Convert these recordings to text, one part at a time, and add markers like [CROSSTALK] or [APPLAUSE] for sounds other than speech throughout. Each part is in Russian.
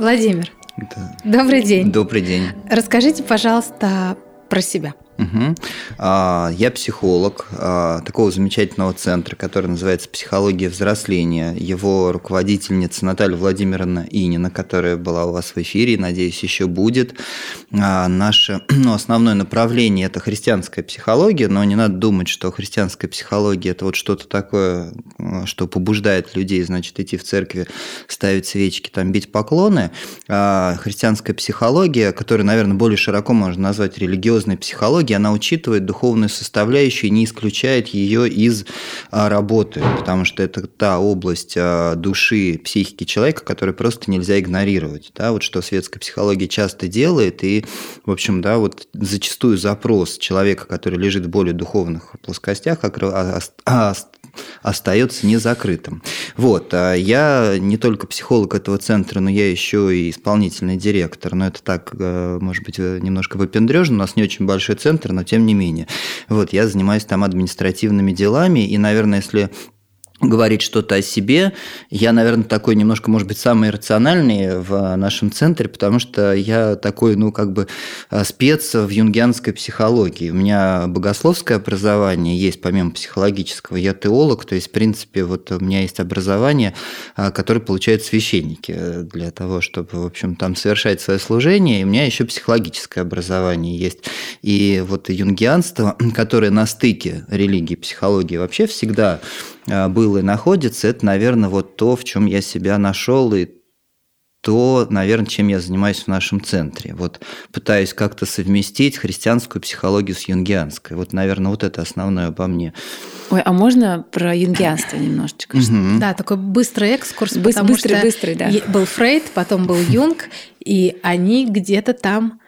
Владимир, Да. добрый день. Добрый день. Расскажите, пожалуйста, про себя. А, Я психолог а, такого замечательного центра, который называется «Психология взросления». Его руководительница Наталья Владимировна Инина, которая была у вас в эфире, надеюсь, еще будет. А, Наше [CLEARS THROAT] ну, основное направление – это христианская психология, но не надо думать, что христианская психология – это вот что-то такое, что побуждает людей, значит, идти в церкви, ставить свечки, там, бить поклоны. Христианская психология, которую, наверное, более широко можно назвать религиозной психологией, она учитывает духовную составляющую и не исключает ее из а, работы, потому что это та область а, души, психики человека, которую просто нельзя игнорировать. Да, вот что светская психология часто делает, и, в общем, да, вот зачастую запрос человека, который лежит в более духовных плоскостях, остается незакрытым. Вот, а я не только психолог этого центра, но я еще и исполнительный директор. Но это так, э, может быть, э, немножко выпендрежно. У нас не очень большой центр, но тем не менее. Вот, я занимаюсь там административными делами, и, наверное, если говорить что-то о себе. Я, наверное, такой немножко, может быть, самый рациональный в нашем центре, потому что я такой, ну, как бы э, спец в юнгианской психологии. У меня богословское образование есть, помимо психологического. Я теолог, то есть, в принципе, вот у меня есть образование, а, которое получают священники э, для того, чтобы, в общем, там совершать свое служение. И у меня еще психологическое образование есть. И вот юнгианство, [CLEARS THROAT] которое на стыке религии и психологии вообще всегда был и находится, это, наверное, вот то, в чем я себя нашел и то, наверное, чем я занимаюсь в нашем центре. Вот пытаюсь как-то совместить христианскую психологию с юнгианской. Вот, наверное, вот это основное обо мне. Ой, а можно про юнгианство немножечко? Да, такой быстрый экскурс, быстрый, быстрый, да. был Фрейд, потом был Юнг, и они где-то там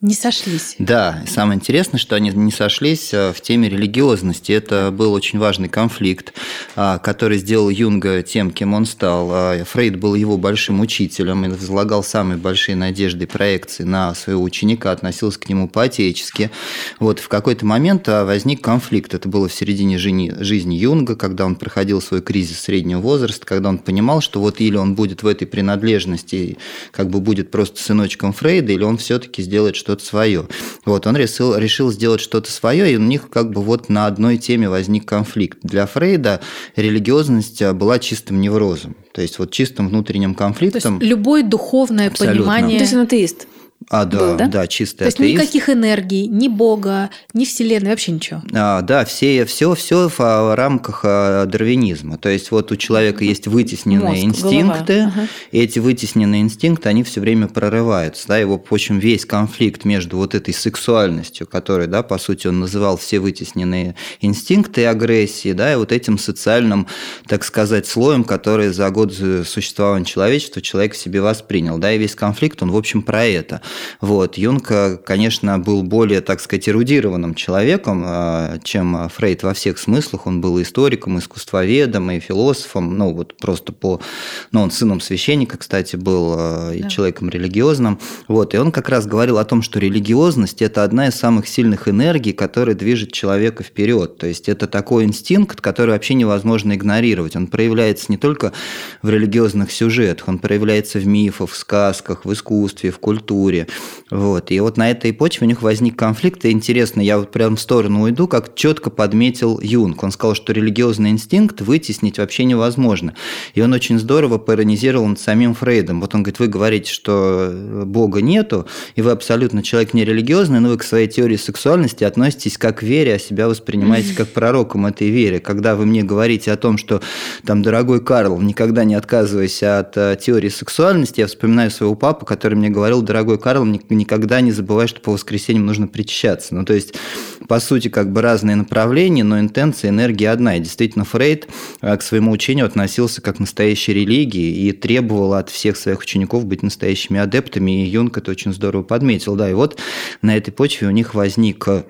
не сошлись. Да, самое интересное, что они не сошлись э, в теме религиозности. Это был очень важный конфликт, а, который сделал Юнга тем, кем он стал. А, Фрейд был его большим учителем и возлагал самые большие надежды и проекции на своего ученика, относился к нему по-отечески. Вот в какой-то момент а, возник конфликт. Это было в середине жизни Юнга, когда он проходил свой кризис среднего возраста, когда он понимал, что вот или он будет в этой принадлежности, как бы будет просто сыночком Фрейда, или он все-таки сделает что-то свое. Вот он решил, решил сделать что-то свое, и у них как бы вот на одной теме возник конфликт. Для Фрейда религиозность а, была чистым неврозом, то есть вот чистым внутренним То есть конфликтом. любое духовное Абсолютно. Понимание. то есть он атеист. А, да, был, да? да, чистый То есть атеист. никаких энергий, ни Бога, ни Вселенной, вообще ничего. А, да, все, все, все в а, рамках а, дарвинизма. То есть вот у человека есть вытесненные Мозг, инстинкты, голова. Ага. и эти вытесненные инстинкты, они все время прорываются. Да, его, в общем, весь конфликт между вот этой сексуальностью, которой, да, по сути, он называл все вытесненные инстинкты и агрессии, да, и вот этим социальным, так сказать, слоем, который за год существования человечества человек в себе воспринял. Да, и весь конфликт, он, в общем, про это. Вот. Юнг, э, конечно, был более, так сказать, эрудированным человеком, э, чем Фрейд во всех смыслах. Он был историком, искусствоведом, и философом, ну, вот просто по... Ну, он сыном священника, кстати, был, э, и Да. человеком религиозным. Вот. И он как раз говорил о том, что религиозность – это одна из самых сильных энергий, которая движет человека вперед. То есть это такой инстинкт, который вообще невозможно игнорировать. Он проявляется не только в религиозных сюжетах, он проявляется в мифах, в сказках, в искусстве, в культуре. Вот. И вот на этой почве у них возник конфликт. И интересно, я вот прям в сторону уйду, как четко подметил Юнг. Он сказал, что религиозный инстинкт вытеснить вообще невозможно. И он очень здорово поиронизировал над самим Фрейдом. Вот он говорит, вы говорите, что Бога нету, и вы абсолютно человек нерелигиозный, но вы к своей теории сексуальности относитесь как к вере, а себя воспринимаете как пророком этой вере. Когда вы мне говорите о том, что там, дорогой Карл, никогда не отказывайся от э, теории сексуальности, я вспоминаю своего папу, который мне говорил, дорогой Карл, ни- никогда не забывай, что по воскресеньям нужно причащаться. Ну, то есть, по сути, как бы разные направления, но интенция, энергия одна. И действительно, Фрейд э, к своему учению относился как к настоящей религии и требовал от всех своих учеников быть настоящими адептами, и Юнг это очень здорово подметил. Да, и вот на этой почве у них возник э,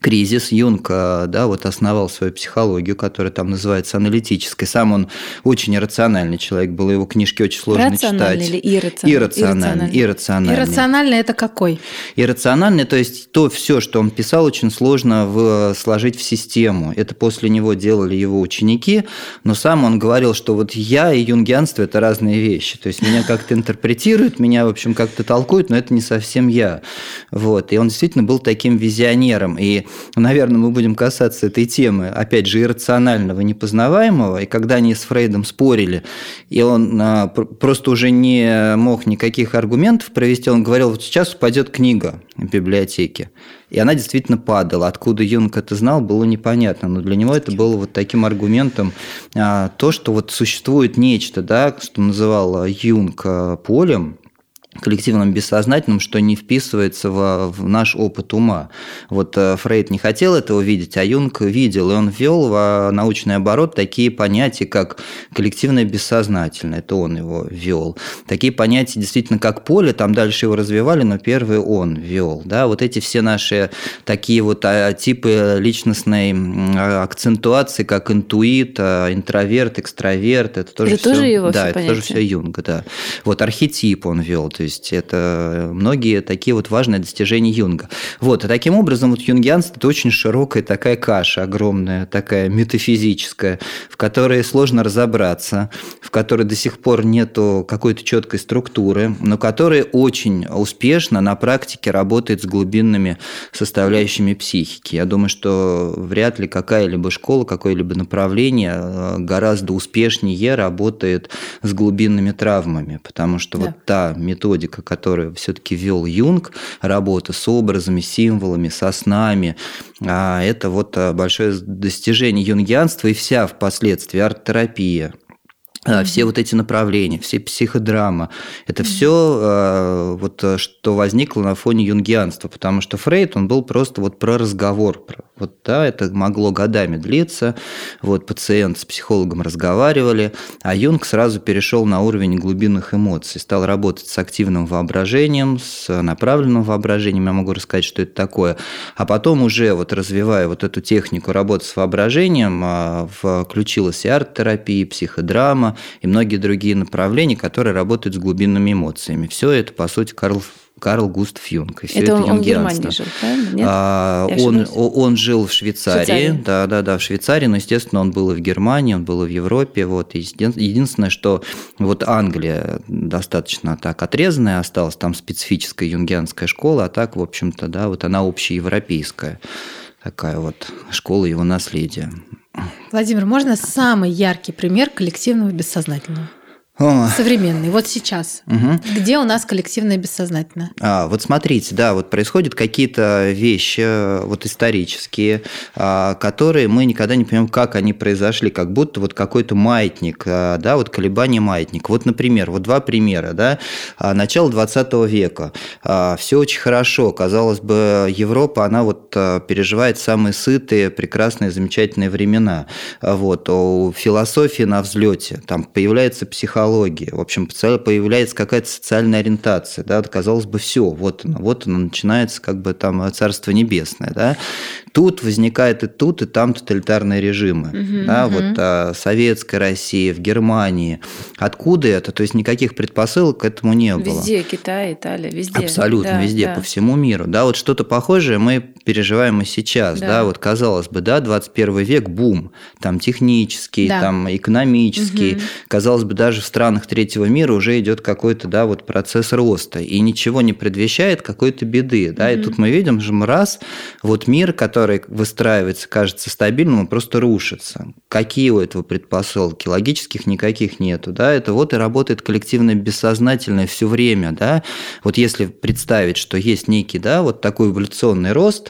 кризис. Юнг да, вот основал свою психологию, которая там называется аналитической. Сам он очень иррациональный человек был, его книжки очень сложно Рациональный читать. или иррациональный? Иррациональный. Иррациональный. Иррациональный это какой? Иррациональный, то есть то все, что он писал, очень сложно в, сложить в систему. Это после него делали его ученики, но сам он говорил, что вот я и юнгианство – это разные вещи. То есть меня как-то интерпретируют, меня, в общем, как-то толкуют, но это не совсем я. Вот. И он действительно был таким визионером. И наверное, мы будем касаться этой темы, опять же, иррационального, непознаваемого. И когда они с Фрейдом спорили, и он а, просто уже не мог никаких аргументов провести, он говорил, вот сейчас упадет книга в библиотеке. И она действительно падала. Откуда Юнг это знал, было непонятно. Но для него это было вот таким аргументом а, то, что вот существует нечто, да, что называл Юнг а, полем, коллективном бессознательном, что не вписывается в, в наш опыт ума. Вот э, Фрейд не хотел этого видеть, а Юнг видел, и он ввел в научный оборот такие понятия, как коллективное бессознательное, это он его ввел. Такие понятия действительно как поле, там дальше его развивали, но первые он ввел. Да? Вот эти все наши такие вот а, типы личностной акцентуации, как интуит, а, интроверт, экстраверт, это тоже это все, тоже его да, все это понятия. тоже все Юнга, да. Вот архетип он ввел, то есть это многие такие вот важные достижения Юнга. Вот, и таким образом вот юнгианство – это очень широкая такая каша, огромная, такая метафизическая, в которой сложно разобраться, в которой до сих пор нету какой-то четкой структуры, но которая очень успешно на практике работает с глубинными составляющими психики. Я думаю, что вряд ли какая-либо школа, какое-либо направление э, гораздо успешнее работает с глубинными травмами, потому что Да. вот та методика, которую все-таки вел Юнг, работа с образами, символами, со снами, а, это вот а, большое достижение юнгианства и вся впоследствии арт-терапия. А, Все вот эти направления, все психодрама, это все вот э, что возникло на фоне юнгианства, потому что Фрейд, он был просто вот про разговор, про- вот да, это могло годами длиться, вот пациент с психологом разговаривали, а Юнг сразу перешел на уровень глубинных эмоций, стал работать с активным воображением, с направленным воображением, я могу рассказать, что это такое, а потом уже вот развивая вот эту технику работы с воображением, включилась и арт-терапия, и психодрама, и многие другие направления, которые работают с глубинными эмоциями. Все это, по сути, Карл, Карл Густав Юнг. И все Это это, он, он в. Германии жил, правильно? Нет? А, он, он жил в Швейцарии, Швейцарии. да, да, да, в Швейцарии, но, естественно, он был и в Германии, он был и в Европе. Вот. Единственное, что вот Англия достаточно так отрезанная осталась, там специфическая юнгианская школа, а так, в общем-то, да, вот она общеевропейская такая вот школа его наследия. Владимир, можно самый яркий пример коллективного бессознательного? Современный, вот сейчас. мгм. Где у нас коллективное бессознательное? А, вот смотрите, да, вот происходят какие-то вещи э, вот исторические, а, которые мы никогда не понимаем, как они произошли, как будто вот какой-то маятник, а, да, вот колебание маятник. Вот, например, вот два примера, да, А, начало 20 века, все очень хорошо, казалось бы, Европа, она вот переживает самые сытые, прекрасные, замечательные времена, вот, у философии на взлете, там появляется психология, в общем, появляется какая-то социальная ориентация, да, казалось бы, все, вот оно, вот оно начинается как бы там Царство Небесное, да. Тут возникает и тут, и там тоталитарные режимы, да, вот а, советская Россия, в Германии. Откуда это? То есть никаких предпосылок к этому не было. Везде, Китай, Италия, везде. Абсолютно Да, везде, да. по всему миру. Да, вот что-то похожее мы переживаем и сейчас. Да. Да. вот казалось бы, да, 21 век бум, там технический, Да. там экономический. Мгм. Казалось бы, даже в странах третьего мира уже идет какой-то, да, вот процесс роста, и ничего не предвещает какой-то беды, да. И Мгм. тут мы видим же раз, вот мир, который выстраивается, кажется стабильным, он просто рушится. Какие у этого предпосылки? Логических никаких нету, да. Это вот и работает коллективное бессознательное все время, да. Вот если представить, что есть некий, да, вот такой эволюционный рост,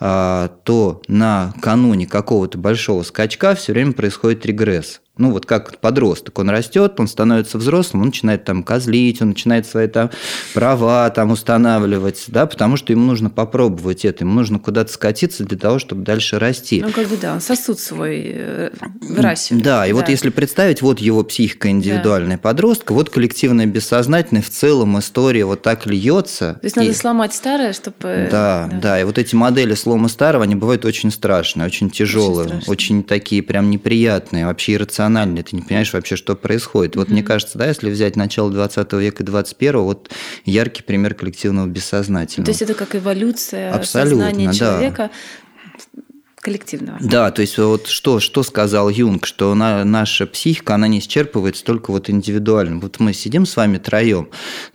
то на кануне какого-то большого скачка все время происходит регресс. Ну, вот как подросток, он растет, он становится взрослым, он начинает там козлить, он начинает свои там права там устанавливать, да, потому что ему нужно попробовать это, ему нужно куда-то скатиться для того, чтобы дальше расти. Ну, как бы да, он сосуд свой э, выращивает. Да, и вот если представить, вот его психика индивидуальная подростка, вот коллективное бессознательное в целом история вот так льется. То есть надо и- сломать старое, чтобы... да, да, и вот эти модели слома старого, они бывают очень страшные, очень тяжелые, очень, очень такие прям неприятные, вообще иррациональные. Ты не понимаешь вообще, что происходит. Вот mm-hmm. мне кажется, да, если взять начало 20 века и 21 вот яркий пример коллективного бессознательного. То есть это как эволюция Абсолютно, сознания человека. Да коллективного. Да, то есть вот что, что сказал Юнг, что на, наша психика, она не исчерпывается только вот индивидуально. Вот мы сидим с вами троем,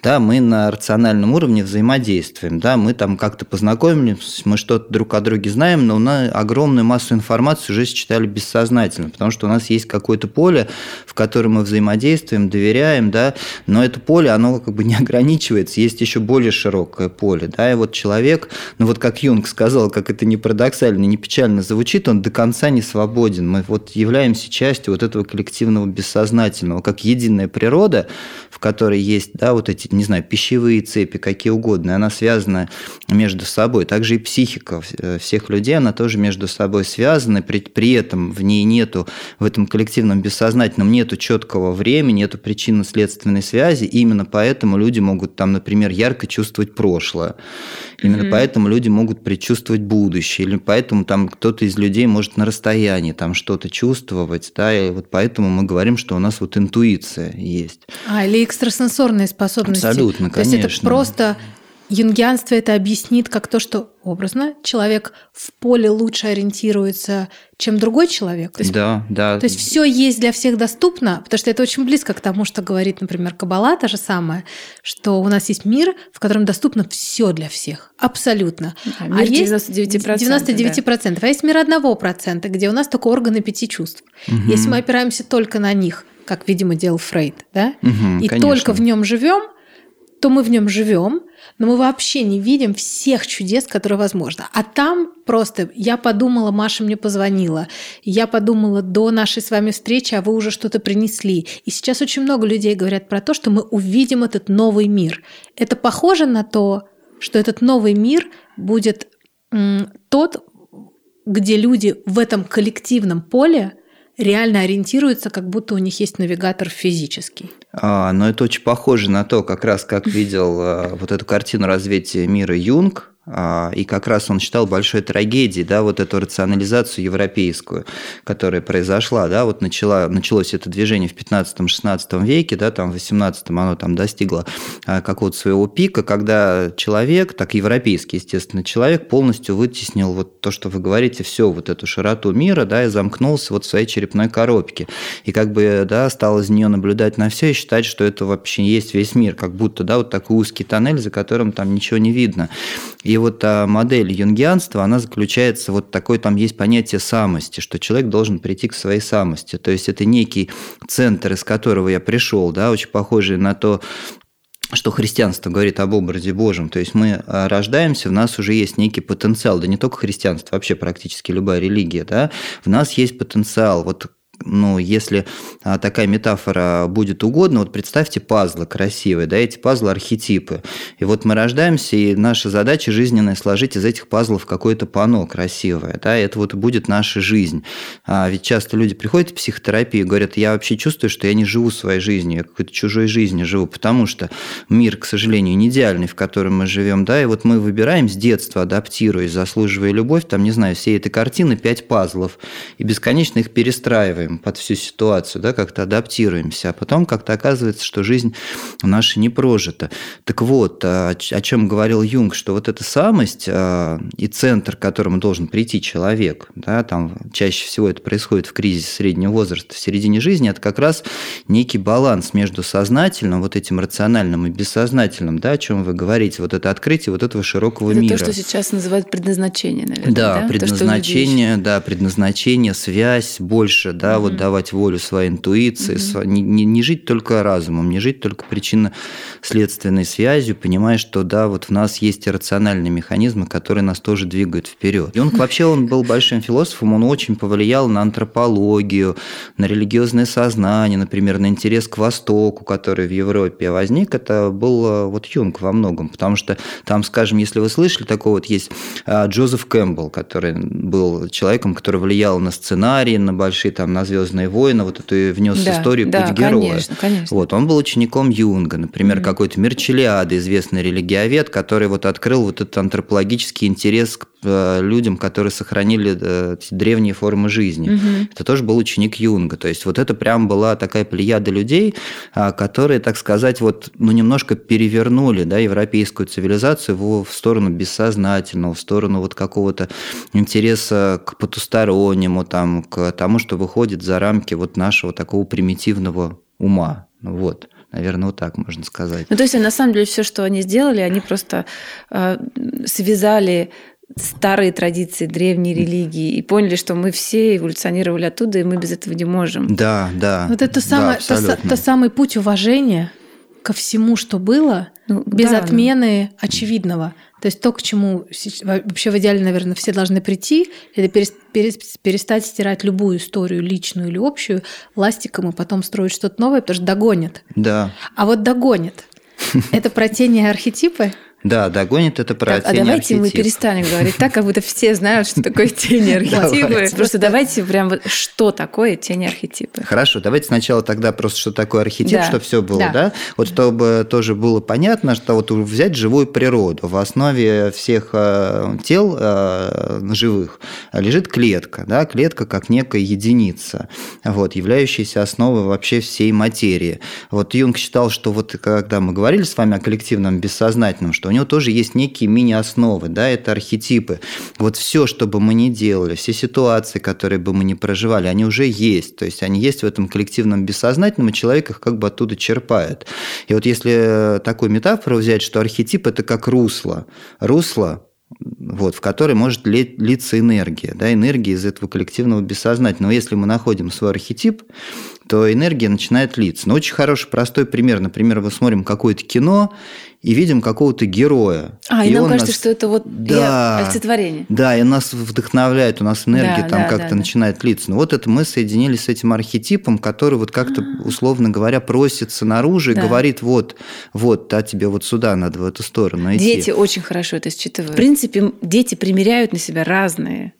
да, мы на рациональном уровне взаимодействуем, да, мы там как-то познакомились, мы что-то друг о друге знаем, но на огромную массу информации уже считали бессознательно, потому что у нас есть какое-то поле, в котором мы взаимодействуем, доверяем, да, но это поле, оно как бы [LAUGHS] не ограничивается, есть еще более широкое поле, да, и вот человек, ну вот как Юнг сказал, как это не парадоксально, не печально, правильно звучит, он до конца не свободен. Мы вот являемся частью вот этого коллективного бессознательного, как единая природа, в которой есть, да, вот эти, не знаю, пищевые цепи, какие угодно, и она связана между собой. Также и психика э, всех людей, она тоже между собой связана, при, при этом в ней нету, в этом коллективном бессознательном нету четкого времени, нету причинно-следственной связи, и именно поэтому люди могут там, например, ярко чувствовать прошлое. Именно mm-hmm. поэтому люди могут предчувствовать будущее, или поэтому там кто-то из людей может на расстоянии там что-то чувствовать, да, и вот поэтому мы говорим, что у нас вот интуиция есть. А, или экстрасенсорные способности. Абсолютно, конечно. То есть это просто Юнгианство это объяснит как то, что образно человек в поле лучше ориентируется, чем другой человек. То есть, да, да. То есть все есть для всех доступно, потому что это очень близко к тому, что говорит, например, Кабала, та же самая, что у нас есть мир, в котором доступно все для всех, абсолютно. Да, мир а 99%. Есть 99%. Да. А есть мир одного процента, где у нас только органы пяти чувств. Угу. Если мы опираемся только на них, как, видимо, делал Фрейд, да, угу, и конечно. только в нем живем, то мы в нем живем, но мы вообще не видим всех чудес, которые возможны. А там просто я подумала, Маша мне позвонила, я подумала до нашей с вами встречи, а вы уже что-то принесли. И сейчас очень много людей говорят про то, что мы увидим этот новый мир. Это похоже на то, что этот новый мир будет тот, где люди в этом коллективном поле реально ориентируются, как будто у них есть навигатор физический. А, но это очень похоже на то, как раз как видел а, вот эту картину развития мира Юнг, и как раз он считал большой трагедией, да, вот эту рационализацию европейскую, которая произошла, да, вот начала, началось это движение в 15-16 веке, да, там в 18 оно там достигло а, какого-то своего пика, когда человек, так европейский, естественно, человек полностью вытеснил вот то, что вы говорите, все вот эту широту мира, да, и замкнулся вот в своей черепной коробке. И как бы, да, стал из нее наблюдать на все и считать, что это вообще есть весь мир, как будто, да, вот такой узкий тоннель, за которым там ничего не видно. И вот а, модель юнгианства, она заключается, вот такое там есть понятие самости, что человек должен прийти к своей самости. То есть это некий центр, из которого я пришел, да, очень похожий на то, что христианство говорит об образе Божьем. То есть мы а, рождаемся, в нас уже есть некий потенциал, да не только христианство, вообще практически любая религия, да, в нас есть потенциал. Вот ну, если а, такая метафора будет угодна, вот представьте пазлы красивые, да, эти пазлы архетипы. И вот мы рождаемся, и наша задача жизненная сложить из этих пазлов какое-то пано красивое, да, это вот будет наша жизнь. А ведь часто люди приходят в психотерапию и говорят, я вообще чувствую, что я не живу своей жизнью, я какой-то чужой жизнью живу, потому что мир, к сожалению, не идеальный, в котором мы живем, да, и вот мы выбираем с детства, адаптируясь, заслуживая любовь, там, не знаю, все этой картины пять пазлов, и бесконечно их перестраиваем подстраиваем под всю ситуацию, да, как-то адаптируемся, а потом как-то оказывается, что жизнь наша не прожита. Так вот, а, о, чем говорил Юнг, что вот эта самость а, и центр, к которому должен прийти человек, да, там чаще всего это происходит в кризисе среднего возраста, в середине жизни, это как раз некий баланс между сознательным, вот этим рациональным и бессознательным, да, о чем вы говорите, вот это открытие вот этого широкого это мира. то, что сейчас называют предназначение, наверное. Да, да? предназначение, то, да, предназначение, связь больше, да, да, вот давать волю своей интуиции, не, не, не жить только разумом, не жить только причинно-следственной связью, понимая, что да, вот в нас есть рациональные механизмы, которые нас тоже двигают вперед. И он вообще он был большим философом, он очень повлиял на антропологию, на религиозное сознание, например, на интерес к Востоку, который в Европе возник. Это был э, вот Юнг во многом, потому что там, скажем, если вы слышали, такой вот есть э, Джозеф Кэмпбелл, который был человеком, который влиял на сценарий, на большие там, на Звездные войны, вот эту внес да, историю да, путь героя. Конечно, конечно. Вот, он был учеником Юнга, например, mm-hmm. какой-то Мерчелиада, известный религиовед, который вот открыл вот этот антропологический интерес к э, людям, которые сохранили э, древние формы жизни. Mm-hmm. Это тоже был ученик Юнга. То есть вот это прям была такая плеяда людей, а, которые, так сказать, вот, ну, немножко перевернули да, европейскую цивилизацию в, в сторону бессознательного, в сторону вот какого-то интереса к потустороннему, там, к тому, что выходит за рамки вот нашего такого примитивного ума. Вот. Наверное, вот так можно сказать. Ну, то есть, на самом деле, все, что они сделали, они просто э, связали старые традиции древней религии и поняли, что мы все эволюционировали оттуда, и мы без этого не можем. Да, да. Вот это самое, да, то, то самый путь уважения ко всему, что было, ну, без да, отмены ну. очевидного. То есть то, к чему вообще в идеале, наверное, все должны прийти, это перестать стирать любую историю, личную или общую, ластиком и потом строить что-то новое, потому что догонят. Да. А вот догонят. [LAUGHS] Это про тени архетипы? Да, догонит это про так, А давайте мы перестанем [LAUGHS] говорить так, как будто все знают, что такое тени архетипы. Просто давайте прям вот что такое тени архетипы. Хорошо, давайте сначала тогда просто что такое архетип, что все было, да? Вот чтобы тоже было понятно, что вот взять живую природу. В основе всех э, тел э, живых лежит клетка, да, клетка как некая единица, вот, являющаяся основой вообще всей материи. Вот Юнг считал, что вот когда мы говорили с вами о коллективном бессознательном, что него тоже есть некие мини-основы, да, это архетипы. Вот все, что бы мы ни делали, все ситуации, которые бы мы ни проживали, они уже есть. То есть они есть в этом коллективном бессознательном, и человек их как бы оттуда черпает. И вот если такую метафору взять, что архетип – это как русло. Русло вот, в которой может литься энергия, да, энергия из этого коллективного бессознательного. Если мы находим свой архетип, то энергия начинает литься. Но очень хороший, простой пример. Например, мы смотрим какое-то кино и видим какого-то героя. А, и, и нам кажется, нас... что это вот да, олицетворение. Да, и нас вдохновляет, у нас энергия да, там да, как-то да, начинает да. литься. Но вот это мы соединились с этим архетипом, который вот как-то, условно говоря, просится наружу да. и говорит, вот, вот, а тебе вот сюда надо, в эту сторону идти. Дети очень хорошо это считывают. В принципе, дети примеряют на себя разные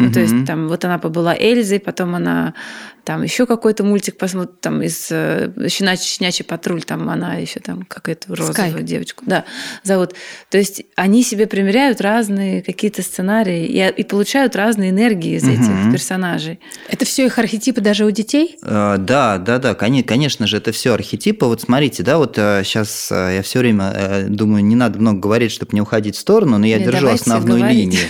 ну, угу. то есть там вот она побыла Эльзой, потом она там еще какой-то мультик посмотрит, там из э, щенячий, щенячий патруль, там она еще там какая-то розовую Sky. девочку, да, зовут. То есть они себе примеряют разные какие-то сценарии и, и получают разные энергии из угу. этих персонажей. Это все их архетипы даже у детей? Э, да, да, да, конечно же, это все архетипы. Вот смотрите, да, вот сейчас э, я все время э, думаю, не надо много говорить, чтобы не уходить в сторону, но я не, держу основную говорить. линию.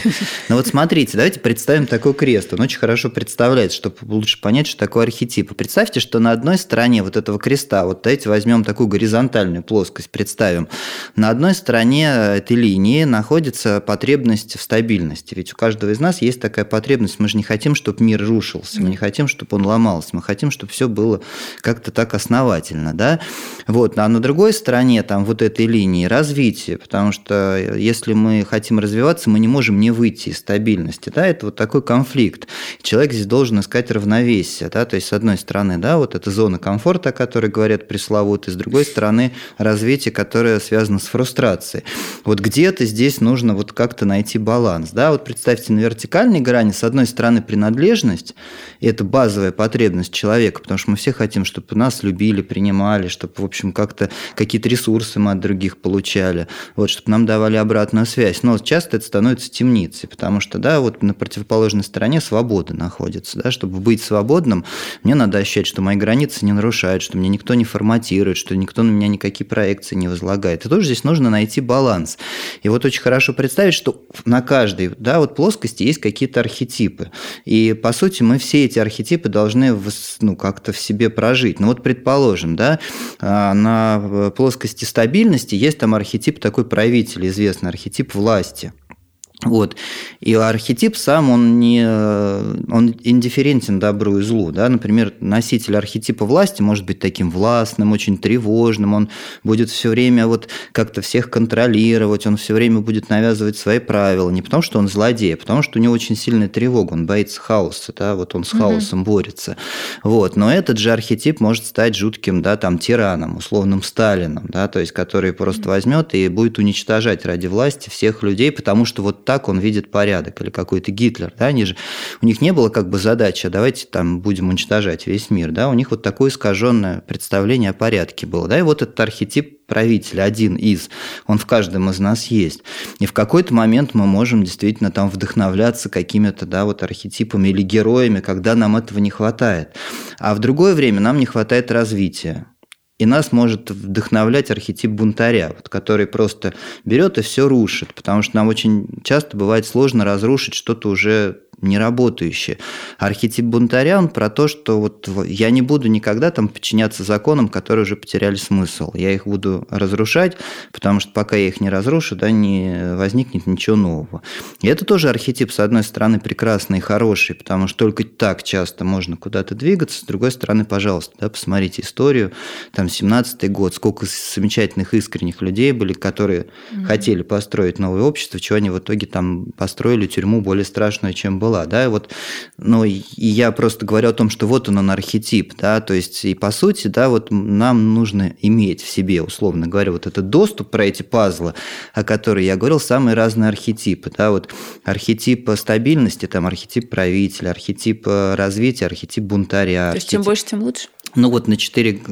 Но вот смотрите, давайте представим такой крест. Он очень хорошо представляет, чтобы лучше понять, что такое архетип. Представьте, что на одной стороне вот этого креста, вот давайте возьмем такую горизонтальную плоскость, представим. На одной стороне этой линии находится потребность в стабильности. Ведь у каждого из нас есть такая потребность. Мы же не хотим, чтобы мир рушился, мы не хотим, чтобы он ломался, мы хотим, чтобы все было как-то так основательно. Да? Вот. А на другой стороне там вот этой линии развитие, потому что если мы хотим развиваться, мы не можем не выйти из стабильности. Да? Это вот такой конфликт. Человек здесь должен искать равновесие да, то есть с одной стороны, да, вот эта зона комфорта, о которой говорят пресловутые, с другой стороны развитие, которое связано с фрустрацией. Вот где-то здесь нужно вот как-то найти баланс, да, вот представьте на вертикальной грани, с одной стороны принадлежность, и это базовая потребность человека, потому что мы все хотим, чтобы нас любили, принимали, чтобы, в общем, как-то какие-то ресурсы мы от других получали, вот, чтобы нам давали обратную связь. Но часто это становится темницей, потому что, да, вот на противоположной стороне свобода находится, да, чтобы быть свободным, мне надо ощущать, что мои границы не нарушают, что меня никто не форматирует, что никто на меня никакие проекции не возлагает. И тоже здесь нужно найти баланс. И вот очень хорошо представить, что на каждой да, вот плоскости есть какие-то архетипы. И, по сути, мы все эти архетипы должны ну, как-то в себе прожить. Ну вот, предположим, да, а, на плоскости стабильности есть там архетип такой правитель, известный архетип власти. Вот. И архетип сам, он, не, он индифферентен добру и злу. Да? Например, носитель архетипа власти может быть таким властным, очень тревожным, он будет все время вот как-то всех контролировать, он все время будет навязывать свои правила. Не потому, что он злодей, а потому, что у него очень сильная тревога, он боится хаоса, да? вот он с хаосом угу. борется. Вот. Но этот же архетип может стать жутким да, там, тираном, условным Сталином, да? то есть который просто возьмет и будет уничтожать ради власти всех людей, потому что вот так он видит порядок, или какой-то Гитлер, да, они же, у них не было как бы задачи, давайте там будем уничтожать весь мир, да, у них вот такое искаженное представление о порядке было, да, и вот этот архетип правителя, один из, он в каждом из нас есть. И в какой-то момент мы можем действительно там вдохновляться какими-то, да, вот архетипами или героями, когда нам этого не хватает. А в другое время нам не хватает развития. И нас может вдохновлять архетип бунтаря, вот, который просто берет и все рушит, потому что нам очень часто бывает сложно разрушить что-то уже неработающее. Архетип бунтаря, он про то, что вот я не буду никогда там подчиняться законам, которые уже потеряли смысл. Я их буду разрушать, потому что пока я их не разрушу, да, не возникнет ничего нового. И это тоже архетип, с одной стороны, прекрасный и хороший, потому что только так часто можно куда-то двигаться, с другой стороны, пожалуйста, да, посмотрите историю, там, 17-й год, сколько замечательных искренних людей были, которые mm-hmm. хотели построить новое общество, чего они в итоге там построили тюрьму более страшную, чем была да, вот, ну, и я просто говорю о том, что вот он, он архетип, да, то есть, и по сути, да, вот нам нужно иметь в себе, условно говоря, вот этот доступ про эти пазлы, о которых я говорил, самые разные архетипы, да, вот архетип стабильности, там, архетип правителя, архетип развития, архетип бунтаря. То есть, архетип... чем больше, тем лучше? Ну вот на 4,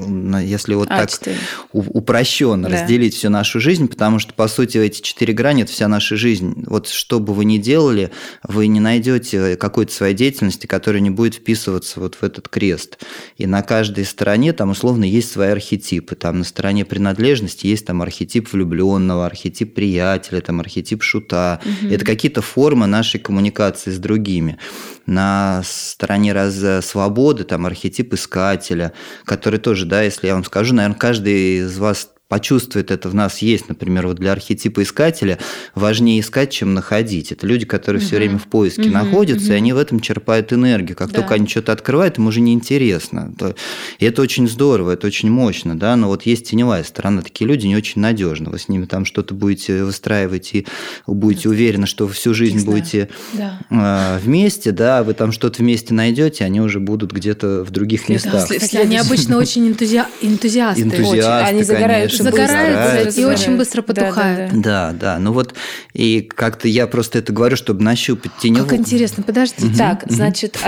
если вот а, так 4. упрощенно да. разделить всю нашу жизнь, потому что, по сути, эти четыре грани – это вся наша жизнь. Вот что бы вы ни делали, вы не найдете какой-то своей деятельности, которая не будет вписываться вот в этот крест. И на каждой стороне там условно есть свои архетипы. Там на стороне принадлежности есть там архетип влюбленного, архетип приятеля, там архетип шута. Угу. Это какие-то формы нашей коммуникации с другими. На стороне раз свободы там архетип искателя, который тоже, да, если я вам скажу, наверное, каждый из вас почувствует это в нас есть, например, вот для архетипа искателя важнее искать, чем находить. Это люди, которые угу. все время в поиске угу, находятся, угу. и они в этом черпают энергию. Как да. только они что-то открывают, им уже неинтересно. И это очень здорово, это очень мощно, да, но вот есть теневая сторона. Такие люди не очень надежны. Вы с ними там что-то будете выстраивать и будете уверены, что вы всю жизнь будете да. А, вместе, да, вы там что-то вместе найдете, они уже будут где-то в других местах. Кстати, они обычно очень энтузиасты. Энтузиасты, Они загорают загораются и очень быстро потухают. Да, да. Ну вот, и как-то я просто это говорю, чтобы нащупать теневую. Как интересно, подожди. Так, значит,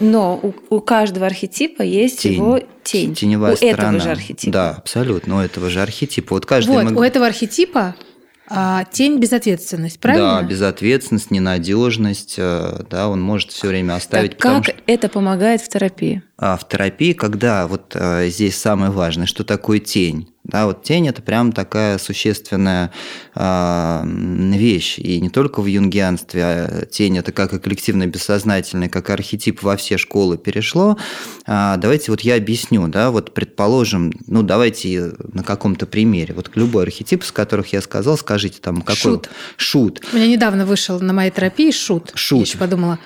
но у каждого архетипа есть его тень. Теневая сторона. У этого же архетипа. Да, абсолютно, у этого же архетипа. Вот каждый вот, у этого архетипа а, тень безответственность, правильно? Да, безответственность, ненадежность, э, да, он может все время оставить. Так как что... это помогает в терапии? А в терапии, когда вот э, здесь самое важное, что такое тень. Да, вот тень это прям такая существенная э, вещь. И не только в юнгианстве, а тень это как и коллективно бессознательное, как архетип во все школы перешло. А, давайте вот я объясню, да, вот предположим, ну давайте на каком-то примере. Вот любой архетип, с которых я сказал, скажите там какой. Шут. Шут. У меня недавно вышел на моей терапии шут. Шут. Я еще подумала,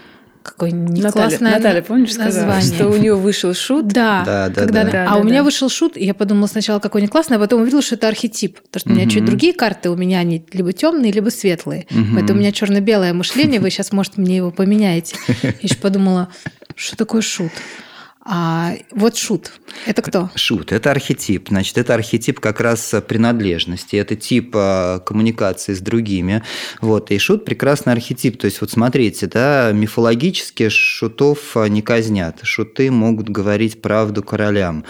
какое не Наталья, классное Наталья, помнишь, название. сказала, что у нее вышел шут? Да, да, да, когда, да. да а да, у меня вышел шут, и я подумала сначала, какой не классный, а потом увидела, что это архетип. Потому что у меня чуть другие карты, у меня они либо темные, либо светлые. Угу. Это у меня черно-белое мышление, вы сейчас, может, мне его поменяете. [LAUGHS] Я еще подумала, что такое шут? А вот шут. Это кто? Шут – это архетип. Значит, это архетип как раз принадлежности. Это тип а, коммуникации с другими. Вот. И шут – прекрасный архетип. То есть, вот смотрите, да, мифологически шутов а, не казнят. Шуты могут говорить правду королям.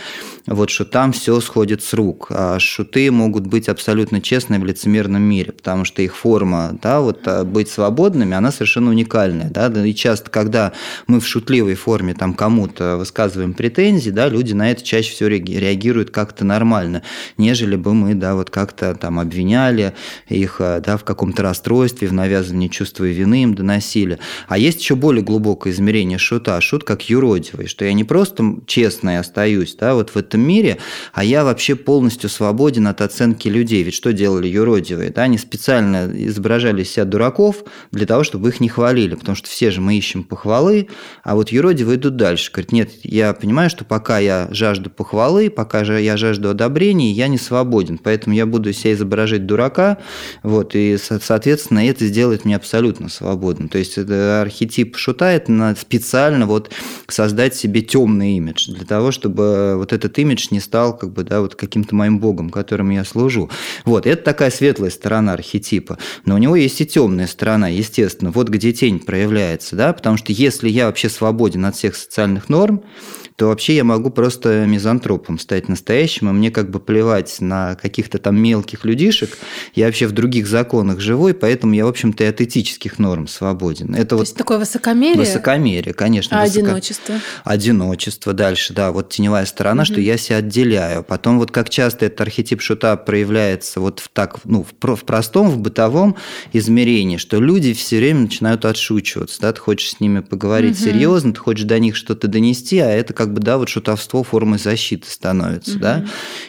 Вот шутам все сходит с рук. А шуты могут быть абсолютно честны в лицемерном мире, потому что их форма, да, вот а, быть свободными, она совершенно уникальная. Да? И часто, когда мы в шутливой форме там кому-то высказываем высказываем претензии, да, люди на это чаще всего реагируют как-то нормально, нежели бы мы, да, вот как-то там обвиняли их, э, да, в каком-то расстройстве, в навязывании чувства вины им доносили. А есть еще более глубокое измерение шута, шут как юродивый, что я не просто честно остаюсь, да, вот в этом мире, а я вообще полностью свободен от оценки людей. Ведь что делали юродивые? Да, они специально изображали из себя дураков для того, чтобы их не хвалили, потому что все же мы ищем похвалы, а вот юродивые идут дальше. Говорят, нет, я понимаю, что пока я жажду похвалы, пока же я жажду одобрения, я не свободен. Поэтому я буду себя изображать дурака, вот, и, соответственно, это сделает меня абсолютно свободным. То есть это архетип шута, это специально вот создать себе темный имидж, для того, чтобы вот этот имидж не стал как бы, да, вот каким-то моим богом, которым я служу. Вот, это такая светлая сторона архетипа. Но у него есть и темная сторона, естественно. Вот где тень проявляется, да, потому что если я вообще свободен от всех социальных норм, то вообще я могу просто мизантропом стать настоящим, и мне как бы плевать на каких-то там мелких людишек. Я вообще в других законах живой, поэтому я, в общем-то, и от этических норм свободен. Это то вот есть такое высокомерие? Высокомерие, конечно. А высоко... одиночество? Одиночество дальше, да, вот теневая сторона, угу. что я себя отделяю. Потом вот как часто этот архетип шута проявляется вот в так, ну, в, в простом, в бытовом измерении, что люди все время начинают отшучиваться, да, ты хочешь с ними поговорить угу. серьезно, ты хочешь до них что-то донести, а это как как бы, да, вот шутовство формой защиты становится, угу. да.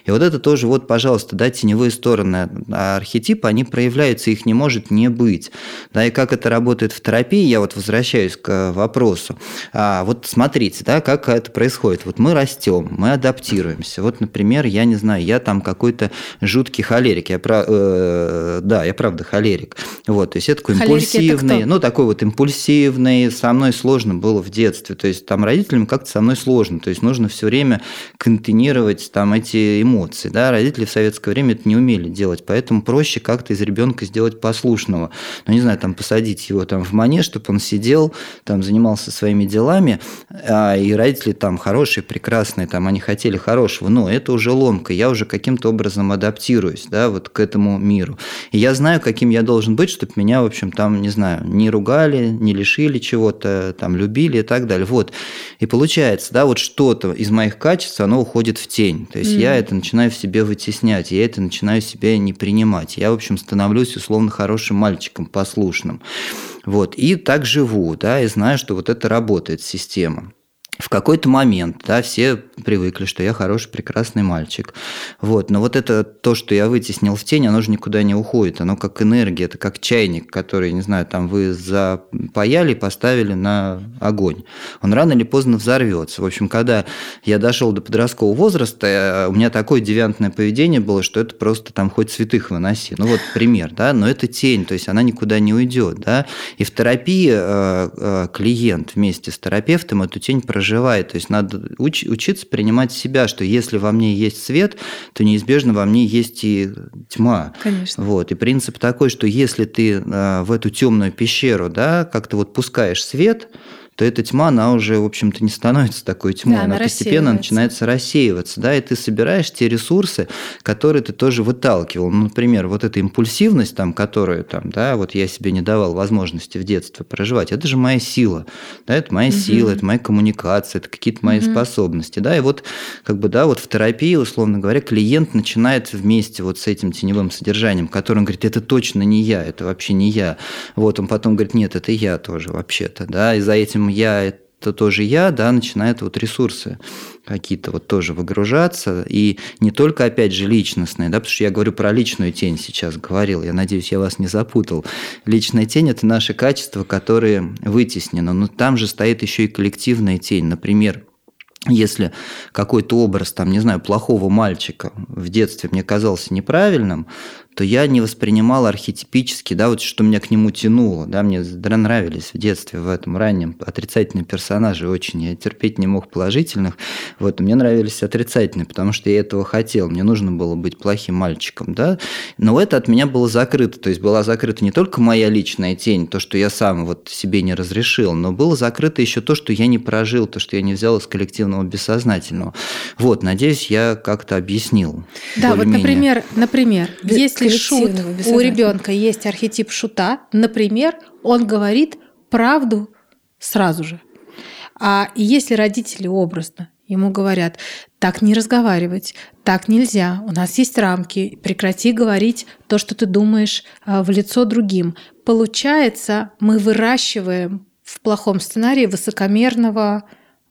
И вот это тоже, вот, пожалуйста, да, теневые стороны архетипа, они проявляются, их не может не быть. Да, и как это работает в терапии, я вот возвращаюсь к вопросу. А, вот смотрите, да, как это происходит. Вот мы растем, мы адаптируемся. Вот, например, я не знаю, я там какой-то жуткий холерик. Я, э, да, я правда холерик. Вот, то есть это такой Холерики импульсивный, ну, такой вот импульсивный, со мной сложно было в детстве. То есть там родителям как-то со мной сложно сложно. То есть нужно все время контейнировать там эти эмоции. Да? Родители в советское время это не умели делать, поэтому проще как-то из ребенка сделать послушного. Ну, не знаю, там посадить его там в манеж, чтобы он сидел, там занимался своими делами, а, и родители там хорошие, прекрасные, там они хотели хорошего, но это уже ломка, я уже каким-то образом адаптируюсь, да, вот к этому миру. И я знаю, каким я должен быть, чтобы меня, в общем, там, не знаю, не ругали, не лишили чего-то, там, любили и так далее. Вот. И получается, да, вот вот что-то из моих качеств, оно уходит в тень. То есть mm. я это начинаю в себе вытеснять, я это начинаю себя не принимать. Я, в общем, становлюсь условно хорошим мальчиком, послушным. Вот. И так живу, да, и знаю, что вот это работает система в какой-то момент, да, все привыкли, что я хороший, прекрасный мальчик. Вот. Но вот это то, что я вытеснил в тень, оно же никуда не уходит. Оно как энергия, это как чайник, который, не знаю, там вы запаяли, поставили на огонь. Он рано или поздно взорвется. В общем, когда я дошел до подросткового возраста, э, у меня такое девиантное поведение было, что это просто там хоть святых выноси. Ну вот пример, да, но это тень, то есть она никуда не уйдет, да. И в терапии э, э, клиент вместе с терапевтом эту тень проживает проживает. То есть надо уч- учиться принимать себя, что если во мне есть свет, то неизбежно во мне есть и тьма. Конечно. Вот. И принцип такой, что если ты э, в эту темную пещеру, да, как-то вот пускаешь свет, то эта тьма, она уже, в общем-то, не становится такой тьмой, да, она, она постепенно начинается рассеиваться, да, и ты собираешь те ресурсы, которые ты тоже выталкивал. Ну, например, вот эта импульсивность, там, которую, там, да, вот я себе не давал возможности в детстве проживать, это же моя сила, да, это моя угу. сила, это моя коммуникация, это какие-то мои угу. способности, да, и вот, как бы, да, вот в терапии, условно говоря, клиент начинает вместе вот с этим теневым содержанием, которым говорит, это точно не я, это вообще не я, вот он потом говорит, нет, это я тоже вообще-то, да, и за этим я это тоже я, да, начинают вот ресурсы какие-то вот тоже выгружаться. И не только, опять же, личностные, да, потому что я говорю про личную тень сейчас говорил, я надеюсь, я вас не запутал. Личная тень – это наши качества, которые вытеснены, но там же стоит еще и коллективная тень. Например, если какой-то образ, там, не знаю, плохого мальчика в детстве мне казался неправильным, то я не воспринимал архетипически, да, вот что меня к нему тянуло, да, мне нравились в детстве в этом раннем отрицательные персонажи очень, я терпеть не мог положительных, вот, мне нравились отрицательные, потому что я этого хотел, мне нужно было быть плохим мальчиком, да, но это от меня было закрыто, то есть была закрыта не только моя личная тень, то, что я сам вот себе не разрешил, но было закрыто еще то, что я не прожил, то, что я не взял из коллективного бессознательного. Вот, надеюсь, я как-то объяснил. Да, вот, например, например, если если шут, у ребенка есть архетип шута, например, он говорит правду сразу же. А если родители образно ему говорят, так не разговаривать, так нельзя, у нас есть рамки, прекрати говорить то, что ты думаешь а, в лицо другим. Получается, мы выращиваем в плохом сценарии высокомерного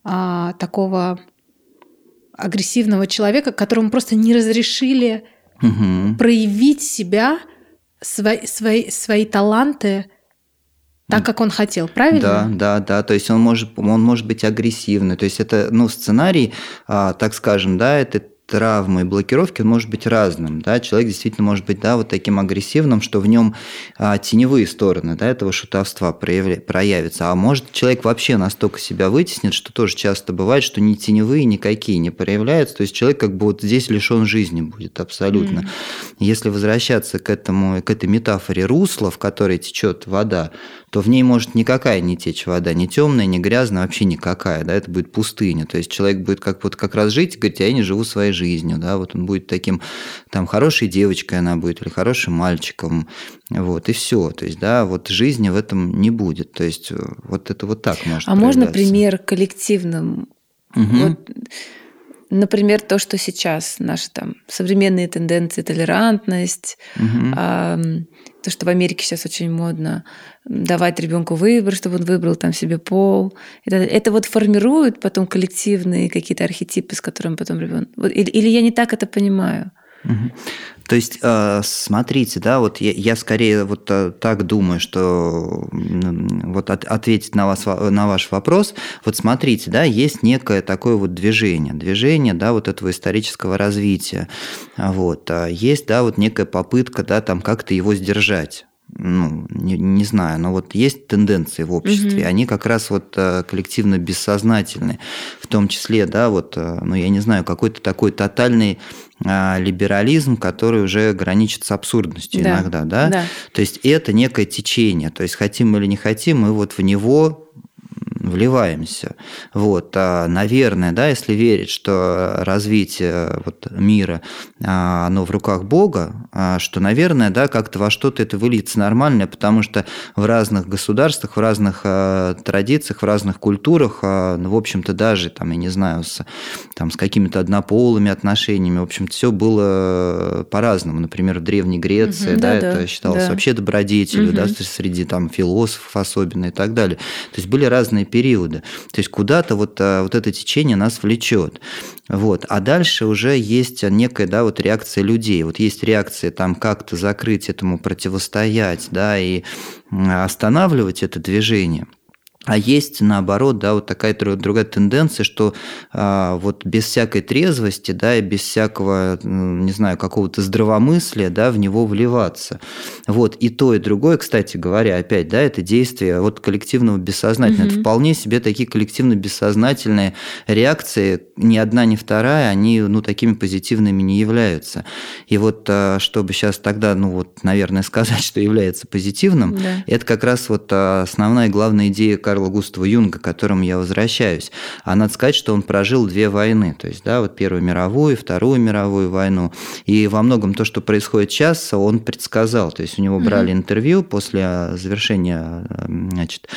а, такого агрессивного человека, которому просто не разрешили угу. проявить себя, свои, свои, свои таланты Так, как он хотел, правильно? Да, да, да. То есть он может, он может быть агрессивный. То есть это, ну, сценарий, а, так скажем, да, это травмы и блокировки он может быть разным. Да? Человек действительно может быть да, вот таким агрессивным, что в нем а, теневые стороны да, этого шутовства проявля... проявятся. А может человек вообще настолько себя вытеснит, что тоже часто бывает, что ни теневые никакие не проявляются. То есть человек как бы вот здесь лишен жизни будет абсолютно. Mm. Если возвращаться к, этому, к этой метафоре русла, в которой течет вода, то в ней может никакая не течь вода, ни темная, ни грязная, вообще никакая, да, это будет пустыня. То есть человек будет как, вот как раз жить и говорить, я не живу своей жизнью, да, вот он будет таким, там, хорошей девочкой она будет или хорошим мальчиком, вот, и все. То есть, да, вот жизни в этом не будет. То есть, вот это вот так может А можно пример коллективным? Угу. Вот, например, то, что сейчас наши там современные тенденции, толерантность, угу. э, то, что в Америке сейчас очень модно, давать ребенку выбор, чтобы он выбрал там себе пол. Это, это вот формирует потом коллективные какие-то архетипы, с которыми потом ребенок. Вот, или, или я не так это понимаю? Угу. То есть, э, смотрите, да, вот я, я скорее вот э, так думаю, что вот ответить на, вас, на ваш вопрос, вот смотрите, да, есть некое такое вот движение, движение, да, вот этого исторического развития, вот, а есть, да, вот некая попытка, да, там как-то его сдержать ну, не, не знаю, но вот есть тенденции в обществе, угу. они как раз вот э, коллективно бессознательны, в том числе, да, вот, э, ну, я не знаю, какой-то такой тотальный а, либерализм, который уже граничит с абсурдностью да. иногда, да? да? То есть это некое течение, то есть хотим мы или не хотим, мы вот в него вливаемся. Вот, а, наверное, да, если верить, что развитие вот, мира, а, оно в руках Бога, а, что, наверное, да, как-то во что-то это выльется нормально, потому что в разных государствах, в разных традициях, в разных культурах, ну, в общем-то, даже, там, я не знаю, с, там, с какими-то однополыми отношениями, в общем-то, все было по-разному. Например, в Древней Греции, угу, да, да, это считалось да. вообще добродетелью, угу. да, среди там философов особенно и так далее. То есть были разные периода. То есть куда-то вот, а, вот это течение нас влечет. Вот. А дальше уже есть некая да, вот реакция людей. Вот есть реакция там как-то закрыть этому, противостоять да, и останавливать это движение – а есть, наоборот, да, вот такая другая тенденция, что а, вот без всякой трезвости, да, и без всякого, не знаю, какого-то здравомыслия, да, в него вливаться. Вот, и то, и другое, кстати говоря, опять, да, это действие вот коллективного бессознательного. Угу. Это вполне себе такие коллективно-бессознательные реакции, ни одна, ни вторая, они, ну, такими позитивными не являются. И вот, а, чтобы сейчас тогда, ну, вот, наверное, [LAUGHS] сказать, что является позитивным, да. это как раз вот а, основная главная идея Карла Густава Юнга, к которому я возвращаюсь. А надо сказать, что он прожил две войны, то есть, да, вот Первую мировую, Вторую мировую войну. И во многом то, что происходит сейчас, он предсказал. То есть у него брали mm-hmm. интервью после завершения значит,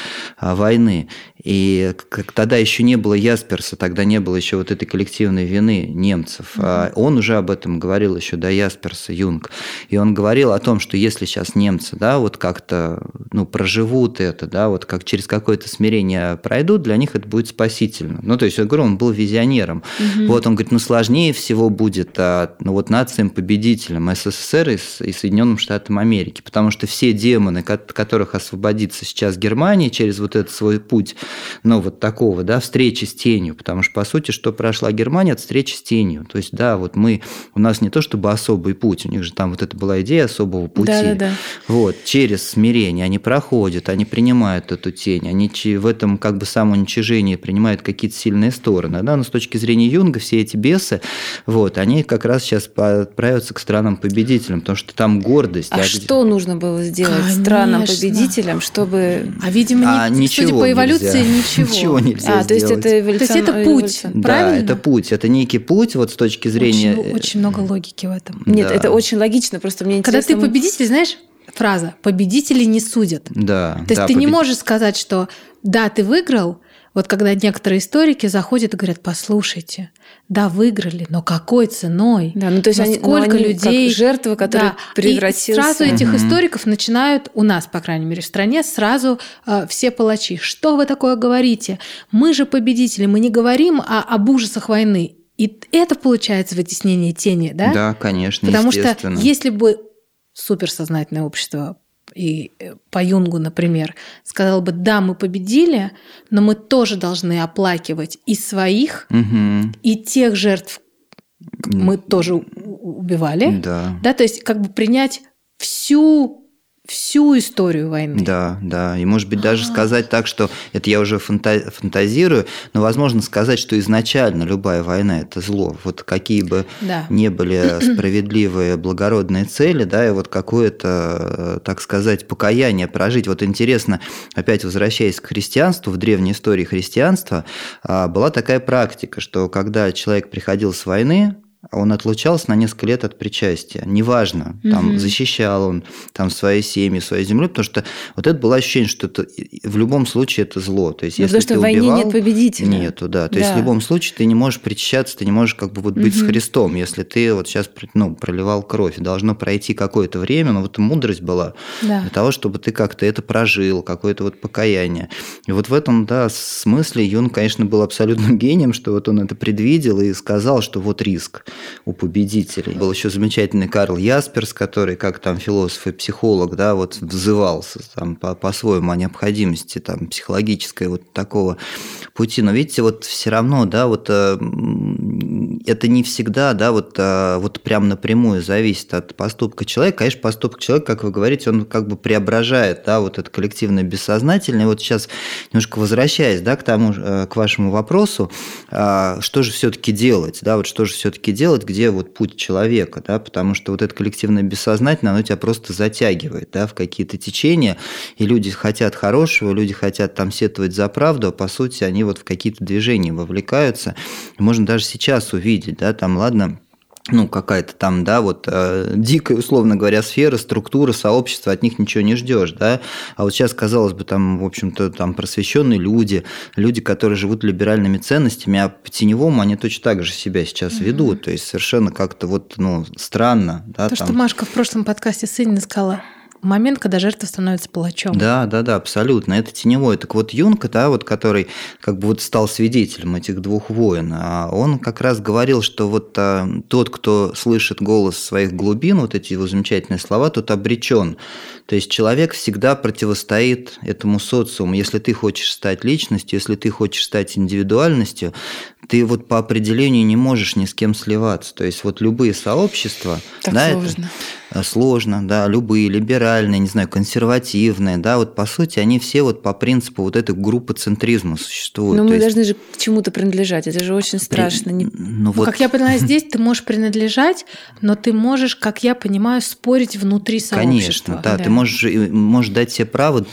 войны. И тогда еще не было Ясперса, тогда не было еще вот этой коллективной вины немцев. Mm-hmm. Он уже об этом говорил еще до Ясперса, Юнг. И он говорил о том, что если сейчас немцы, да, вот как-то, ну, проживут это, да, вот как через какое-то это смирение пройдут, для них это будет спасительно. Ну, то есть, я говорю, он был визионером. Угу. Вот он говорит, ну, сложнее всего будет а, ну, вот нациям-победителям СССР и, и Соединенным Штатам Америки, потому что все демоны, которых освободится сейчас Германия через вот этот свой путь, ну, вот такого, да, встречи с тенью, потому что, по сути, что прошла Германия, это встреча с тенью. То есть, да, вот мы, у нас не то чтобы особый путь, у них же там вот это была идея особого пути. Да, да, да. Вот, через смирение они проходят, они принимают эту тень, они в этом как бы самоуничижении принимают какие-то сильные стороны. Да? Но с точки зрения Юнга все эти бесы, вот, они как раз сейчас отправятся к странам-победителям, потому что там гордость. А, а что где... нужно было сделать странам-победителям, чтобы... А, видимо, а, не, ничего судя по эволюции, нельзя. [LAUGHS] ничего. Ничего нельзя а, то есть это эволюцион... То есть это путь, правильно? Да, это путь. Это некий путь вот с точки зрения... Очень, очень много логики в этом. Нет, да. это очень логично, просто мне Когда интересно... ты победитель, знаешь, фраза «победители не судят». Да. То есть да, ты побед... не можешь сказать, что да, ты выиграл, вот когда некоторые историки заходят и говорят, послушайте, да, выиграли, но какой ценой? Да, ну то есть они, сколько они людей, как жертвы, которые да, превратились. И сразу угу. этих историков начинают у нас, по крайней мере, в стране сразу э, все палачи. Что вы такое говорите? Мы же победители, мы не говорим о, об ужасах войны. И это получается вытеснение тени, да? Да, конечно, Потому что если бы суперсознательное общество и э, по Юнгу, например, сказал бы, да, мы победили, но мы тоже должны оплакивать и своих, угу. и тех жертв мы тоже убивали. Да. да. То есть как бы принять всю всю историю войны. Да, да. И, может быть, даже А-а-а. сказать так, что это я уже фанта- фантазирую, но возможно сказать, что изначально любая война – это зло. Вот какие бы да. ни были [CLEARS THROAT] справедливые, благородные цели, да, и вот какое-то, так сказать, покаяние прожить. Вот интересно, опять возвращаясь к христианству, в древней истории христианства а, была такая практика, что когда человек приходил с войны, он отлучался на несколько лет от причастия. Неважно, там угу. защищал он там свои семьи, свою землю, потому что вот это было ощущение, что это в любом случае это зло. То есть, ну, если потому что ты в войне убивал, нет победителя. Нету, да. То да. есть в любом случае ты не можешь причащаться, ты не можешь как бы вот быть угу. с Христом, если ты вот сейчас ну, проливал кровь. Должно пройти какое-то время, но вот мудрость была да. для того, чтобы ты как-то это прожил, какое-то вот покаяние. И вот в этом, да, смысле Юн, конечно, был абсолютным [LAUGHS] гением, что вот он это предвидел и сказал, что вот риск у победителей. Был еще замечательный Карл Ясперс, который, как там философ и психолог, да, вот взывался там по- по-своему о необходимости там психологической вот такого пути. Но видите, вот все равно, да, вот э, это не всегда, да, вот, э, вот прям напрямую зависит от поступка человека. Конечно, поступок человека, как вы говорите, он как бы преображает, да, вот это коллективное бессознательное. Вот сейчас немножко возвращаясь, да, к тому, э, к вашему вопросу, что же все-таки делать, да, вот что же все-таки делать, где вот путь человека, да, потому что вот это коллективное бессознательное, оно тебя просто затягивает, да, в какие-то течения, и люди хотят хорошего, люди хотят там сетовать за правду, а по сути они вот в какие-то движения вовлекаются. Можно даже сейчас увидеть, да, там, ладно, ну, какая-то там, да, вот э, дикая, условно говоря, сфера, структура, сообщество, от них ничего не ждешь, да. А вот сейчас, казалось бы, там, в общем-то, там просвещенные люди, люди, которые живут либеральными ценностями, а по теневому они точно так же себя сейчас угу. ведут. То есть совершенно как-то вот, ну, странно. Да, То, там... что Машка в прошлом подкасте Сынина сказала, момент, когда жертва становится палачом. Да, да, да, абсолютно. Это теневой. Так вот Юнг, да, вот, который как бы вот стал свидетелем этих двух войн, а он как раз говорил, что вот а, тот, кто слышит голос своих глубин, вот эти его замечательные слова, тот обречен. То есть человек всегда противостоит этому социуму. Если ты хочешь стать личностью, если ты хочешь стать индивидуальностью, ты вот по определению не можешь ни с кем сливаться. То есть вот любые сообщества, так да, сложно. это сложно, да, любые либеральные, не знаю, консервативные, да, вот по сути они все вот по принципу вот этой группы центризма существуют. Но мы есть... должны же к чему-то принадлежать, это же очень страшно. При... Ну, ну, вот... Как я поняла, [LAUGHS] здесь ты можешь принадлежать, но ты можешь, как я понимаю, спорить внутри сообщества. Конечно, да, да. ты можешь, можешь дать себе право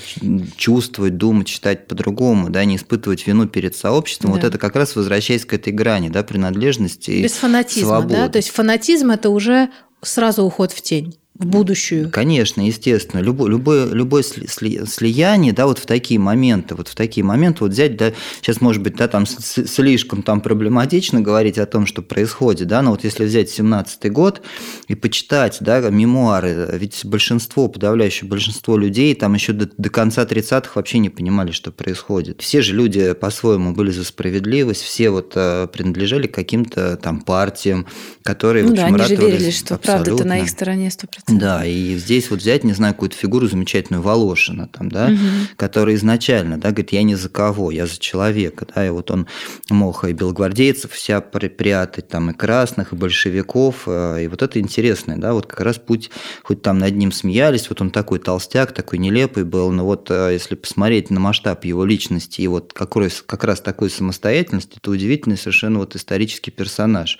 чувствовать, думать, читать по-другому, да, не испытывать вину перед сообществом. Да. Вот это как раз возвращаясь к этой грани, да, принадлежности Без фанатизма, свободы. да, то есть фанатизм – это уже сразу уход в тень в будущую. Конечно, естественно. Любое, любое, любое сли, слияние, да, вот в такие моменты, вот в такие моменты, вот взять, да, сейчас, может быть, да, там слишком там проблематично говорить о том, что происходит, да, но вот если взять 17-й год и почитать, да, мемуары, ведь большинство, подавляющее большинство людей там еще до, до конца 30-х вообще не понимали, что происходит. Все же люди по-своему были за справедливость, все вот э, принадлежали каким-то там партиям, которые, ну, в общем, да, они же верили, что правда-то на их стороне 100%. Да, и здесь вот взять, не знаю, какую-то фигуру замечательную Волошина, там, да, угу. который изначально, да, говорит, я не за кого, я за человека, да, и вот он мог и белогвардейцев вся прятать, там, и красных, и большевиков, э, и вот это интересное, да, вот как раз путь, хоть там над ним смеялись, вот он такой толстяк, такой нелепый был, но вот э, если посмотреть на масштаб его личности и вот какой, как раз такой самостоятельности, то удивительный совершенно вот исторический персонаж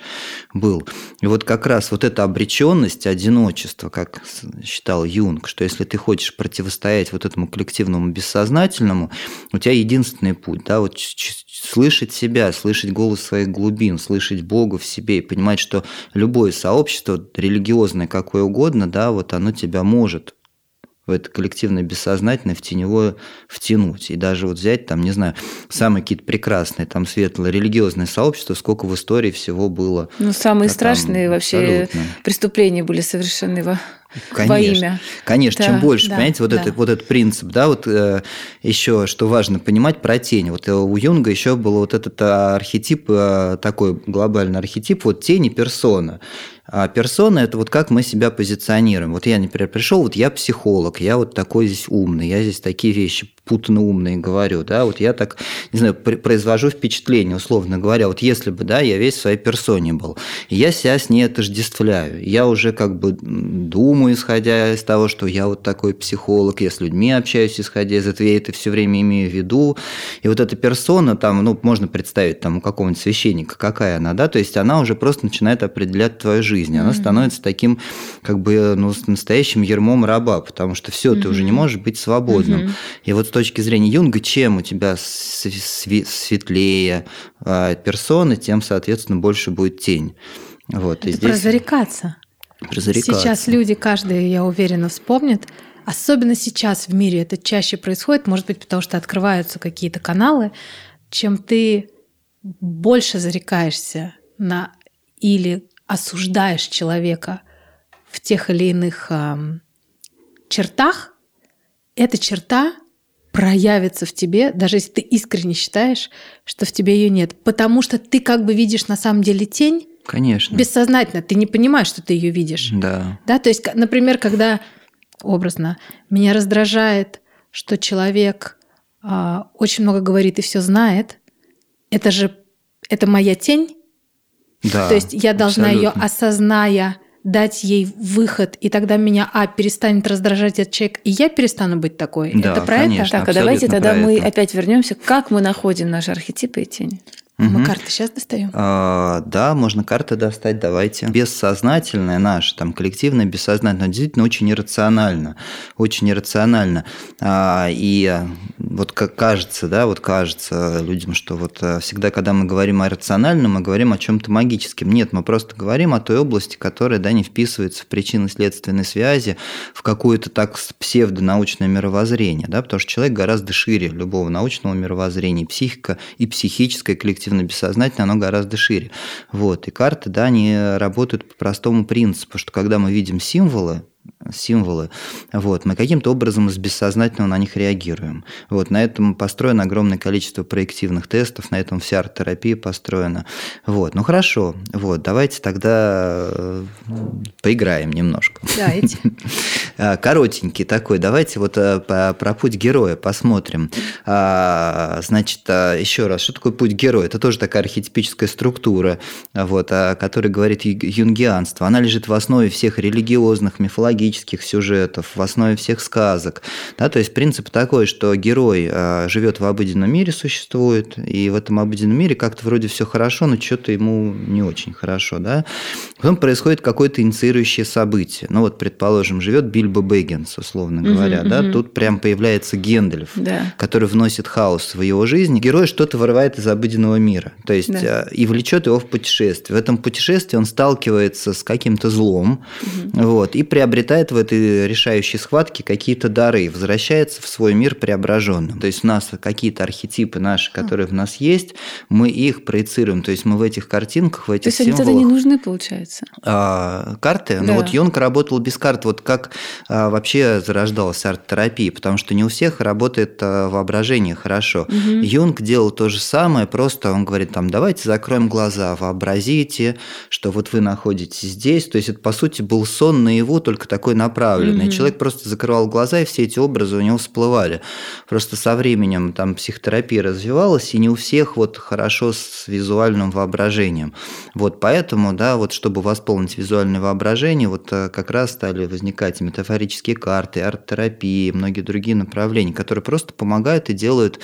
был. И вот как раз вот эта обреченность, одиночество, как считал Юнг, что если ты хочешь противостоять вот этому коллективному бессознательному, у тебя единственный путь, да, вот слышать себя, слышать голос своих глубин, слышать Бога в себе и понимать, что любое сообщество, религиозное какое угодно, да, вот оно тебя может в это коллективное бессознательное в теневое втянуть. И даже вот взять там, не знаю, самые какие-то прекрасные, там светлое религиозное сообщество, сколько в истории всего было. Ну, самые а страшные вообще абсолютно. преступления были совершены во, конечно, во имя. Конечно, да, чем больше, да, понимаете, вот, да. это, вот этот принцип, да, вот э, еще, что важно понимать про тень. Вот э, у Юнга еще был вот этот архетип, э, такой глобальный архетип, вот тени персона. А персона – это вот как мы себя позиционируем. Вот я, например, пришел, вот я психолог, я вот такой здесь умный, я здесь такие вещи путно умные говорю, да, вот я так, не знаю, произвожу впечатление, условно говоря, вот если бы, да, я весь в своей персоне был, я себя с ней отождествляю, я уже как бы думаю, исходя из того, что я вот такой психолог, я с людьми общаюсь, исходя из этого, я это все время имею в виду, и вот эта персона там, ну, можно представить там у какого-нибудь священника, какая она, да, то есть она уже просто начинает определять твою жизнь, жизни. Она mm-hmm. становится таким, как бы, ну, настоящим ермом раба, потому что все, mm-hmm. ты уже не можешь быть свободным. Mm-hmm. И вот с точки зрения Юнга, чем у тебя светлее а, персона, тем, соответственно, больше будет тень. Вот, Это и здесь... про зарекаться. Про зарекаться. Сейчас люди, каждый, я уверена, вспомнит, Особенно сейчас в мире это чаще происходит, может быть, потому что открываются какие-то каналы, чем ты больше зарекаешься на или осуждаешь человека в тех или иных э, чертах, эта черта проявится в тебе, даже если ты искренне считаешь, что в тебе ее нет. Потому что ты как бы видишь на самом деле тень. Конечно. Бессознательно. Ты не понимаешь, что ты ее видишь. Да. Да, то есть, например, когда образно меня раздражает, что человек э, очень много говорит и все знает, это же это моя тень, да, То есть я должна ее осозная дать ей выход, и тогда меня, а, перестанет раздражать этот человек, и я перестану быть такой. Да, это про конечно, это? Так, а давайте тогда мы опять вернемся, как мы находим наши архетипы и тени. Угу. Мы карты сейчас достаем? А, да, можно карты достать, давайте. Бессознательное наше, там, коллективное, бессознательное, действительно очень иррационально. Очень иррационально. А, и вот как кажется, да, вот кажется людям, что вот э, всегда, когда мы говорим о рациональном, мы говорим о чем-то магическом. Нет, мы просто говорим о той области, которая, да, не вписывается в причинно-следственной связи, в какое-то так псевдонаучное мировоззрение, да, потому что человек гораздо шире любого научного мировоззрения. Психика и психическая коллективная коллективно-бессознательное, оно гораздо шире. Вот. И карты, да, они работают по простому принципу, что когда мы видим символы, символы, вот, мы каким-то образом из бессознательного на них реагируем. Вот, на этом построено огромное количество проективных тестов, на этом вся арт-терапия построена. Вот, ну хорошо, вот, давайте тогда э, поиграем немножко. Давайте. [LAUGHS] А, коротенький такой, давайте вот э, про путь героя посмотрим. А, значит, а, еще раз, что такое путь героя? Это тоже такая архетипическая структура, вот, о которой говорит юнгианство. Она лежит в основе всех религиозных, мифологических мифологических сюжетов, в основе всех сказок. Да, то есть принцип такой, что герой а, живет в обыденном мире, существует, и в этом обыденном мире как-то вроде все хорошо, но что-то ему не очень хорошо. Да? Потом происходит какое-то инициирующее событие. Ну вот, предположим, живет Бильбо Бэггинс, условно говоря. Угу, да? угу. Тут прям появляется Гендальф, да. который вносит хаос в его жизнь. Герой что-то вырывает из обыденного мира. То есть да. и влечет его в путешествие. В этом путешествии он сталкивается с каким-то злом угу. вот, и приобретает приобретает в этой решающей схватке какие-то дары, возвращается в свой мир преображенным. То есть у нас какие-то архетипы наши, которые в нас есть, мы их проецируем. То есть мы в этих картинках, в этих То есть символах... они тогда не нужны, получается? А, карты? Ну да. Ну вот Йонг работал без карт. Вот как а, вообще зарождалась арт-терапия? Потому что не у всех работает а, воображение хорошо. Угу. Юнг делал то же самое, просто он говорит, там, давайте закроем глаза, вообразите, что вот вы находитесь здесь. То есть это, по сути, был сон наяву, только такой направленный. Mm-hmm. Человек просто закрывал глаза, и все эти образы у него всплывали. Просто со временем там психотерапия развивалась, и не у всех вот хорошо с визуальным воображением. Вот поэтому, да, вот чтобы восполнить визуальное воображение, вот э, как раз стали возникать метафорические карты, арт-терапии, многие другие направления, которые просто помогают и делают,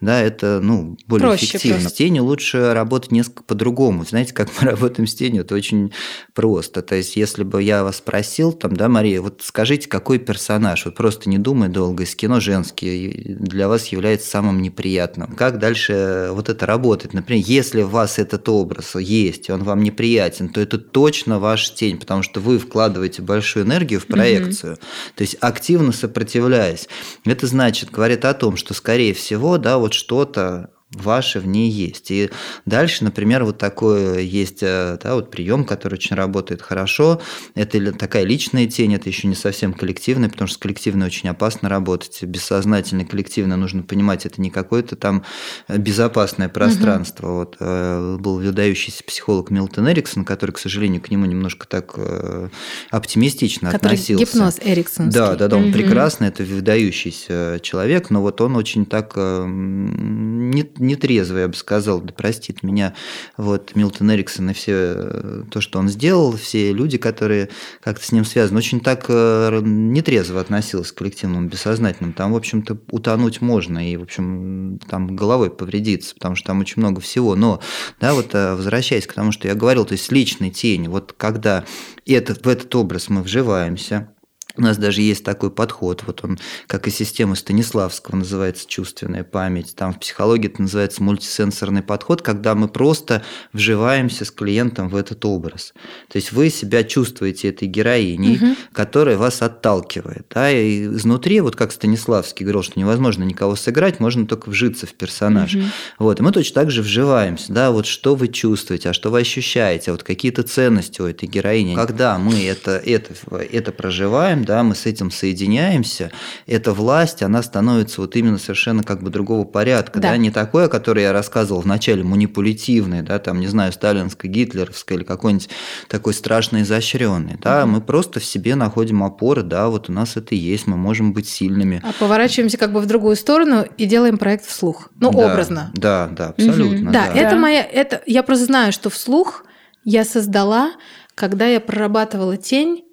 да, это, ну, более Проще эффективно. Просто. С тенью лучше работать несколько по-другому. Знаете, как мы [LAUGHS] работаем с тенью, это очень просто. То есть, если бы я вас спросил, там, да, Мария, вот скажите, какой персонаж, вот просто не думай долго, из кино женский для вас является самым неприятным? Как дальше вот это работает? Например, если у вас этот образ есть, и он вам неприятен, то это точно ваш тень, потому что вы вкладываете большую энергию в проекцию, угу. то есть активно сопротивляясь. Это значит, говорит о том, что, скорее всего, да, вот что-то ваши в ней есть. И дальше, например, вот такой есть э, да, вот прием, который очень работает хорошо. Это такая личная тень, это еще не совсем коллективная, потому что с коллективной очень опасно работать. Бессознательно коллективно нужно понимать, это не какое-то там безопасное пространство. Угу. Вот, э, был выдающийся психолог Милтон Эриксон, который, к сожалению, к нему немножко так э, оптимистично который относился. Гипноз Эриксон. Да, да, да, он угу. прекрасный, это выдающийся человек, но вот он очень так не, нетрезво, я бы сказал, да простит меня вот Милтон Эриксон и все э, то, что он сделал, все люди, которые как-то с ним связаны, очень так э, нетрезво относился к коллективному бессознательному. Там, в общем-то, утонуть можно и, в общем, там головой повредиться, потому что там очень много всего. Но, да, вот э, возвращаясь к тому, что я говорил, то есть личной тени, вот когда этот, в этот образ мы вживаемся, у нас даже есть такой подход, вот он, как и система Станиславского, называется чувственная память. Там в психологии это называется мультисенсорный подход, когда мы просто вживаемся с клиентом в этот образ. То есть вы себя чувствуете этой героиней, угу. которая вас отталкивает. Да? И изнутри, вот как Станиславский говорил, что невозможно никого сыграть, можно только вжиться в персонаж. Угу. Вот, и мы точно так же вживаемся. Да? Вот что вы чувствуете, а что вы ощущаете, вот какие-то ценности у этой героини. Когда мы это, это, это проживаем, да, мы с этим соединяемся, эта власть, она становится вот именно совершенно как бы другого порядка, да, да? не такое, которое я рассказывал в начале, манипулятивное, да, там, не знаю, сталинское, гитлеровское или какой-нибудь такой страшно изощренный, да, угу. мы просто в себе находим опоры, да, вот у нас это есть, мы можем быть сильными. А поворачиваемся как бы в другую сторону и делаем проект вслух, ну, да, образно. Да, да, абсолютно. Угу. Да, да, это моя, это, я просто знаю, что вслух я создала, когда я прорабатывала тень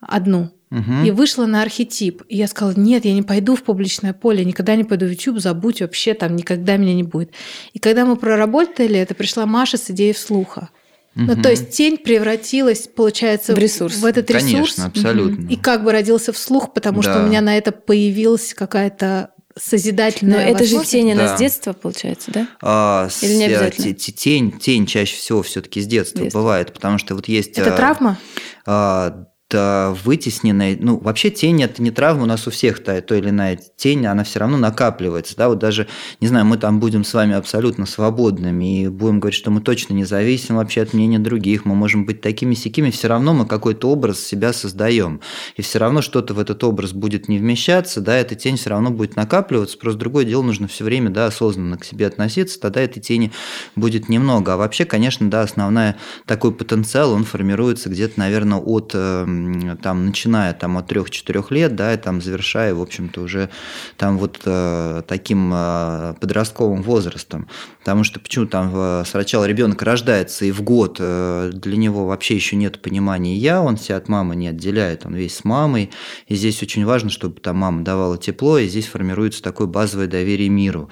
одну, Угу. И вышла на архетип. И я сказала, нет, я не пойду в публичное поле, никогда не пойду в YouTube, забудь вообще, там никогда меня не будет. И когда мы проработали это, пришла Маша с идеей вслуха. Угу. Ну, то есть тень превратилась, получается, в, ресурс. в этот ресурс. Конечно, абсолютно. И как бы родился вслух, потому да. что у меня на это появилась какая-то созидательная. Но это же тень, она да. с детства, получается, да? А, Или не обязательно? Тень, тень чаще всего все-таки с детства, детства бывает, потому что вот есть. Это а, травма? А, вытесненная, ну, вообще тень – это не травма, у нас у всех та, то или иная тень, она все равно накапливается, да, вот даже, не знаю, мы там будем с вами абсолютно свободными и будем говорить, что мы точно не зависим вообще от мнения других, мы можем быть такими сякими, все равно мы какой-то образ себя создаем, и все равно что-то в этот образ будет не вмещаться, да, эта тень все равно будет накапливаться, просто другое дело, нужно все время, да, осознанно к себе относиться, тогда этой тени будет немного, а вообще, конечно, да, основная такой потенциал, он формируется где-то, наверное, от эм, там, начиная там, от 3-4 лет, да, и там, завершая, в общем-то, уже там вот э, таким э, подростковым возрастом. Потому что почему там э, сначала ребенок рождается, и в год э, для него вообще еще нет понимания «я», он себя от мамы не отделяет, он весь с мамой, и здесь очень важно, чтобы там мама давала тепло, и здесь формируется такое базовое доверие миру.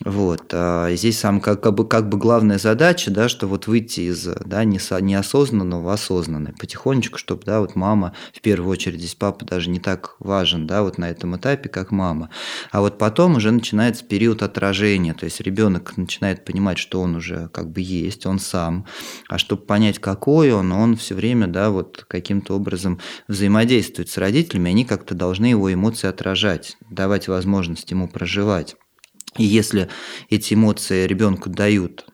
Вот. А здесь сам как, как, бы, как бы главная задача, да, что вот выйти из да, неосознанного в осознанное потихонечку, чтобы да, вот мама, в первую очередь здесь папа даже не так важен да, вот на этом этапе, как мама. А вот потом уже начинается период отражения, то есть ребенок начинает понимать, что он уже как бы есть, он сам, а чтобы понять, какой он, он все время да, вот каким-то образом взаимодействует с родителями, они как-то должны его эмоции отражать, давать возможность ему проживать. И если эти эмоции ребенку дают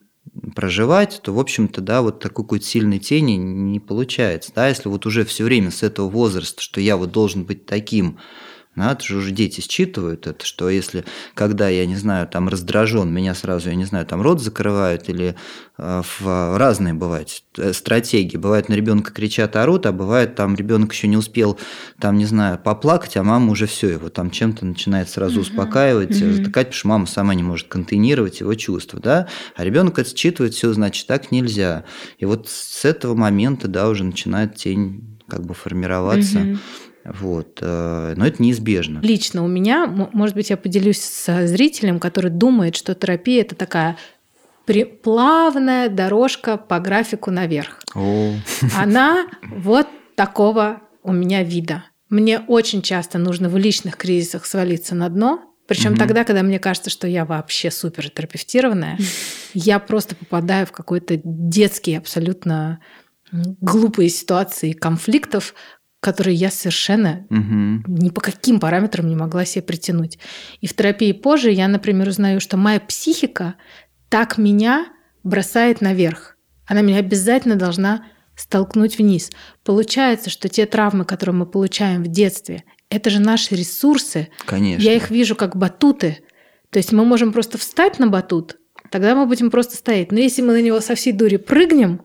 проживать, то, в общем-то, да, вот такой какой-то сильной тени не получается. Да, если вот уже все время с этого возраста, что я вот должен быть таким, это же уже дети считывают это, что если, когда я, не знаю, там раздражен, меня сразу, я не знаю, там рот закрывают или э, в разные бывают э, стратегии. Бывает на ребенка кричат, орут, а бывает там ребенок еще не успел, там, не знаю, поплакать, а мама уже все его там чем-то начинает сразу успокаивать, mm-hmm. затыкать, потому что мама сама не может контейнировать его чувства, да, а ребенок это считывает, все, значит, так нельзя. И вот с этого момента, да, уже начинает тень как бы формироваться. Mm-hmm. Вот. Э, но это неизбежно. Лично у меня, может быть, я поделюсь с зрителем, который думает, что терапия – это такая плавная дорожка по графику наверх. О. Она вот такого у меня вида. Мне очень часто нужно в личных кризисах свалиться на дно, причем угу. тогда, когда мне кажется, что я вообще супер терапевтированная, [LAUGHS] я просто попадаю в какой-то детский абсолютно глупые ситуации конфликтов, которые я совершенно угу. ни по каким параметрам не могла себе притянуть. И в терапии позже я, например, узнаю, что моя психика так меня бросает наверх. Она меня обязательно должна столкнуть вниз. Получается, что те травмы, которые мы получаем в детстве, это же наши ресурсы. Конечно. Я их вижу как батуты. То есть мы можем просто встать на батут, тогда мы будем просто стоять. Но если мы на него со всей дури прыгнем,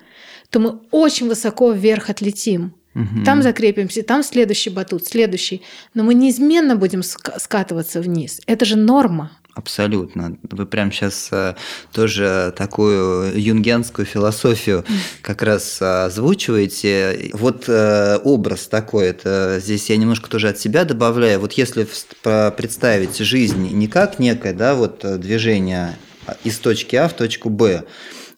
то мы очень высоко вверх отлетим. Угу. Там закрепимся, там следующий батут, следующий. Но мы неизменно будем скатываться вниз. Это же норма. Абсолютно. Вы прямо сейчас э, тоже такую юнгенскую философию как раз э, озвучиваете. Вот э, образ такой, это здесь я немножко тоже от себя добавляю. Вот если представить жизнь не как некое да, вот движение из точки А в точку Б,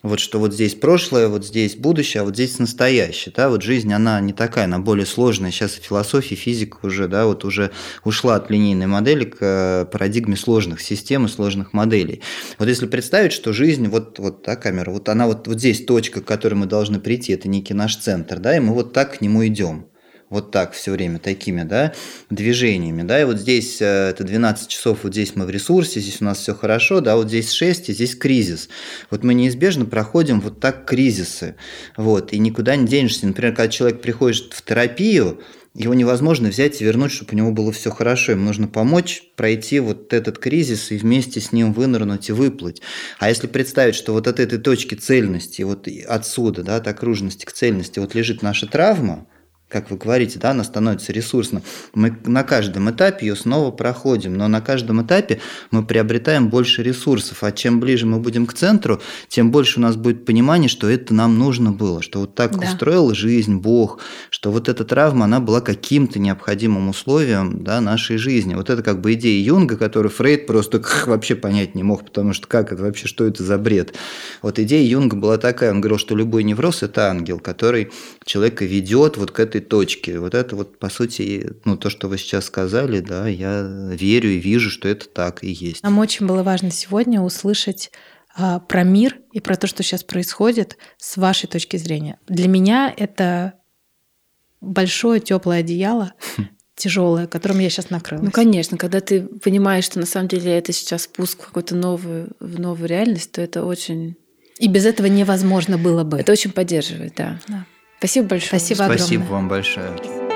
вот что вот здесь прошлое, вот здесь будущее, а вот здесь настоящее, да, вот жизнь, она не такая, она более сложная, сейчас философия, физика уже, да, вот уже ушла от линейной модели к э, парадигме сложных систем и сложных моделей. Вот если представить, что жизнь, вот, вот та камера, вот она вот, вот здесь точка, к которой мы должны прийти, это некий наш центр, да, и мы вот так к нему идем вот так все время, такими, да, движениями, да, и вот здесь э, это 12 часов, вот здесь мы в ресурсе, здесь у нас все хорошо, да, вот здесь 6, и здесь кризис. Вот мы неизбежно проходим вот так кризисы, вот, и никуда не денешься. Например, когда человек приходит в терапию, его невозможно взять и вернуть, чтобы у него было все хорошо. Ему нужно помочь пройти вот этот кризис и вместе с ним вынырнуть и выплыть. А если представить, что вот от этой точки цельности, вот отсюда, да, от окружности к цельности, вот лежит наша травма, как вы говорите, да, она становится ресурсной. Мы на каждом этапе ее снова проходим, но на каждом этапе мы приобретаем больше ресурсов, а чем ближе мы будем к центру, тем больше у нас будет понимание, что это нам нужно было, что вот так да. устроил жизнь Бог, что вот эта травма, она была каким-то необходимым условием да, нашей жизни. Вот это как бы идея Юнга, которую Фрейд просто [LAUGHS] вообще понять не мог, потому что как это вообще, что это за бред? Вот идея Юнга была такая, он говорил, что любой невроз – это ангел, который человека ведет вот к этой этой точки. Вот это вот, по сути, ну, то, что вы сейчас сказали, да, я верю и вижу, что это так и есть. Нам очень было важно сегодня услышать а, про мир и про то, что сейчас происходит с вашей точки зрения. Для меня это большое теплое одеяло, [LAUGHS] тяжелое, которым я сейчас накрылась. Ну, конечно, когда ты понимаешь, что на самом деле это сейчас спуск в какую-то новую, в новую реальность, то это очень... И без этого невозможно было бы. Это очень поддерживает, да. да. Спасибо большое. Спасибо огромное. Спасибо вам большое.